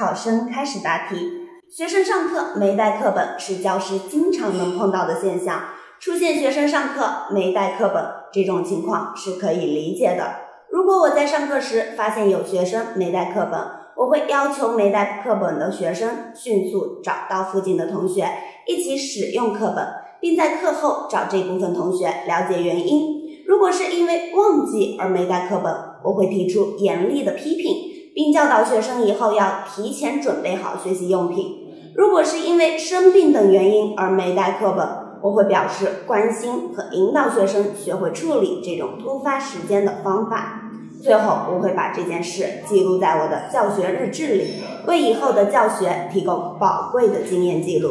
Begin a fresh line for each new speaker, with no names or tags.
考生开始答题。学生上课没带课本是教师经常能碰到的现象，出现学生上课没带课本这种情况是可以理解的。如果我在上课时发现有学生没带课本，我会要求没带课本的学生迅速找到附近的同学一起使用课本，并在课后找这部分同学了解原因。如果是因为忘记而没带课本，我会提出严厉的批评，并教导学生以后要提前准备好学习用品。如果是因为生病等原因而没带课本，我会表示关心和引导学生学会处理这种突发时间的方法。最后，我会把这件事记录在我的教学日志里，为以后的教学提供宝贵的经验记录。